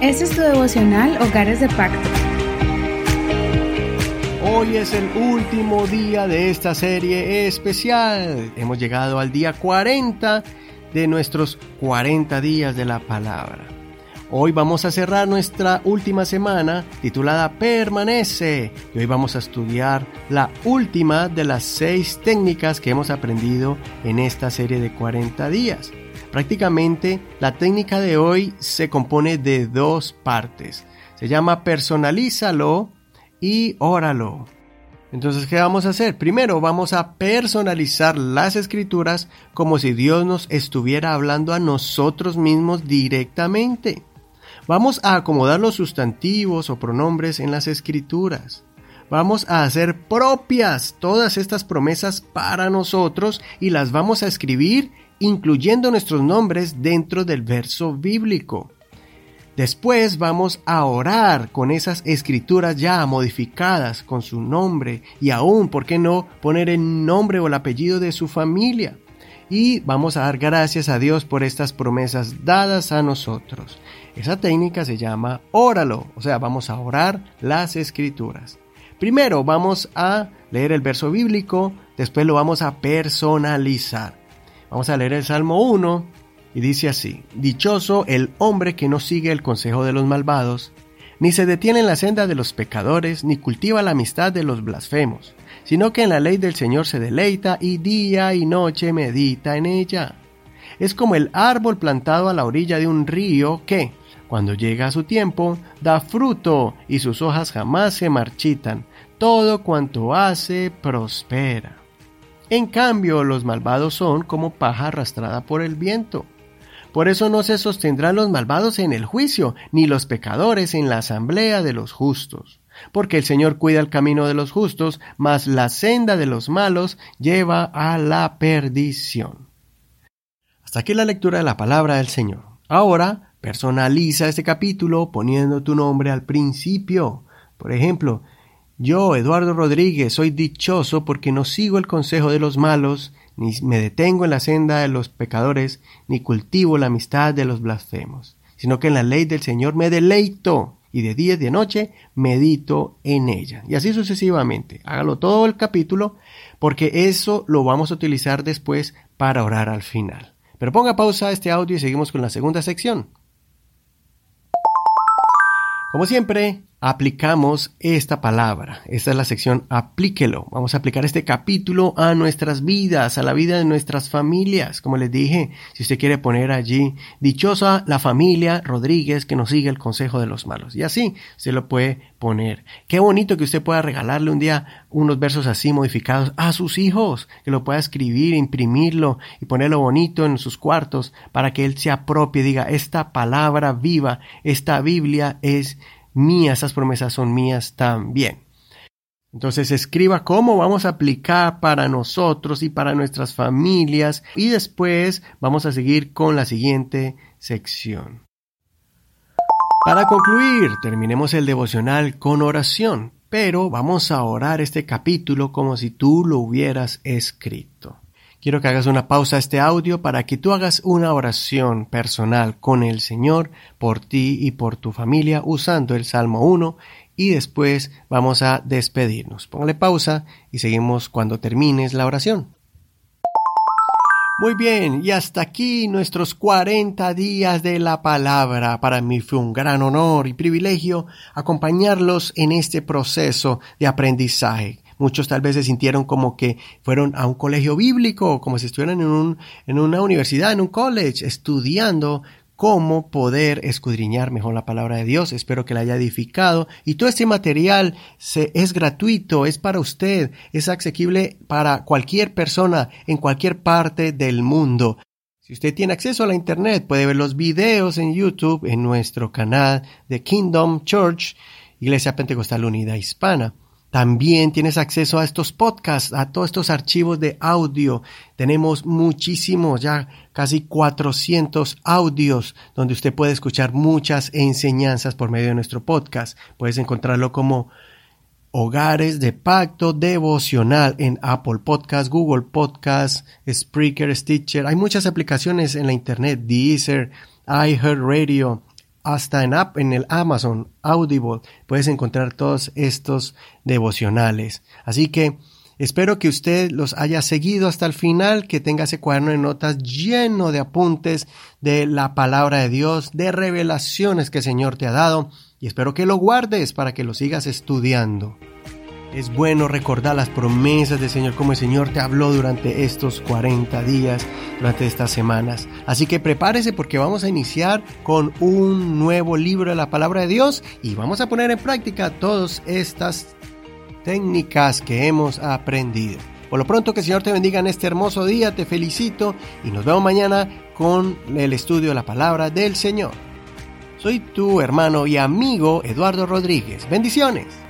Este es tu devocional Hogares de Pacto. Hoy es el último día de esta serie especial. Hemos llegado al día 40 de nuestros 40 días de la palabra. Hoy vamos a cerrar nuestra última semana titulada Permanece y hoy vamos a estudiar la última de las seis técnicas que hemos aprendido en esta serie de 40 días. Prácticamente la técnica de hoy se compone de dos partes. Se llama personalízalo y óralo. Entonces, ¿qué vamos a hacer? Primero vamos a personalizar las escrituras como si Dios nos estuviera hablando a nosotros mismos directamente. Vamos a acomodar los sustantivos o pronombres en las escrituras. Vamos a hacer propias todas estas promesas para nosotros y las vamos a escribir incluyendo nuestros nombres dentro del verso bíblico. Después vamos a orar con esas escrituras ya modificadas con su nombre y aún, ¿por qué no?, poner el nombre o el apellido de su familia. Y vamos a dar gracias a Dios por estas promesas dadas a nosotros. Esa técnica se llama óralo, o sea, vamos a orar las escrituras. Primero vamos a leer el verso bíblico, después lo vamos a personalizar. Vamos a leer el Salmo 1 y dice así, Dichoso el hombre que no sigue el consejo de los malvados, ni se detiene en la senda de los pecadores, ni cultiva la amistad de los blasfemos, sino que en la ley del Señor se deleita y día y noche medita en ella. Es como el árbol plantado a la orilla de un río que, cuando llega su tiempo, da fruto y sus hojas jamás se marchitan. Todo cuanto hace prospera. En cambio, los malvados son como paja arrastrada por el viento. Por eso no se sostendrán los malvados en el juicio, ni los pecadores en la asamblea de los justos. Porque el Señor cuida el camino de los justos, mas la senda de los malos lleva a la perdición. Hasta aquí la lectura de la palabra del Señor. Ahora Personaliza este capítulo poniendo tu nombre al principio. Por ejemplo, yo, Eduardo Rodríguez, soy dichoso porque no sigo el consejo de los malos, ni me detengo en la senda de los pecadores, ni cultivo la amistad de los blasfemos, sino que en la ley del Señor me deleito, y de día y de noche medito en ella. Y así sucesivamente. Hágalo todo el capítulo, porque eso lo vamos a utilizar después para orar al final. Pero ponga pausa a este audio y seguimos con la segunda sección. Como siempre, aplicamos esta palabra. Esta es la sección aplíquelo. Vamos a aplicar este capítulo a nuestras vidas, a la vida de nuestras familias. Como les dije, si usted quiere poner allí, dichosa la familia Rodríguez que nos sigue el consejo de los malos. Y así se lo puede poner. Qué bonito que usted pueda regalarle un día unos versos así modificados a sus hijos, que lo pueda escribir, imprimirlo y ponerlo bonito en sus cuartos para que él se apropie diga, esta palabra viva, esta Biblia es mías, esas promesas son mías también. Entonces escriba cómo vamos a aplicar para nosotros y para nuestras familias y después vamos a seguir con la siguiente sección. Para concluir, terminemos el devocional con oración, pero vamos a orar este capítulo como si tú lo hubieras escrito. Quiero que hagas una pausa a este audio para que tú hagas una oración personal con el Señor por ti y por tu familia usando el Salmo 1 y después vamos a despedirnos. Póngale pausa y seguimos cuando termines la oración. Muy bien, y hasta aquí nuestros 40 días de la palabra. Para mí fue un gran honor y privilegio acompañarlos en este proceso de aprendizaje. Muchos tal vez se sintieron como que fueron a un colegio bíblico, como si estuvieran en, un, en una universidad, en un college, estudiando cómo poder escudriñar mejor la palabra de Dios. Espero que la haya edificado. Y todo este material se, es gratuito, es para usted, es asequible para cualquier persona en cualquier parte del mundo. Si usted tiene acceso a la Internet, puede ver los videos en YouTube en nuestro canal de Kingdom Church, Iglesia Pentecostal Unida Hispana. También tienes acceso a estos podcasts, a todos estos archivos de audio. Tenemos muchísimos, ya casi 400 audios donde usted puede escuchar muchas enseñanzas por medio de nuestro podcast. Puedes encontrarlo como Hogares de Pacto Devocional en Apple Podcasts, Google Podcasts, Spreaker, Stitcher. Hay muchas aplicaciones en la internet, Deezer, iHeartRadio, hasta en, app, en el Amazon Audible puedes encontrar todos estos devocionales. Así que espero que usted los haya seguido hasta el final, que tenga ese cuaderno de notas lleno de apuntes de la palabra de Dios, de revelaciones que el Señor te ha dado, y espero que lo guardes para que lo sigas estudiando. Es bueno recordar las promesas del Señor, como el Señor te habló durante estos 40 días, durante estas semanas. Así que prepárese porque vamos a iniciar con un nuevo libro de la palabra de Dios y vamos a poner en práctica todas estas técnicas que hemos aprendido. Por lo pronto que el Señor te bendiga en este hermoso día, te felicito y nos vemos mañana con el estudio de la palabra del Señor. Soy tu hermano y amigo Eduardo Rodríguez. Bendiciones.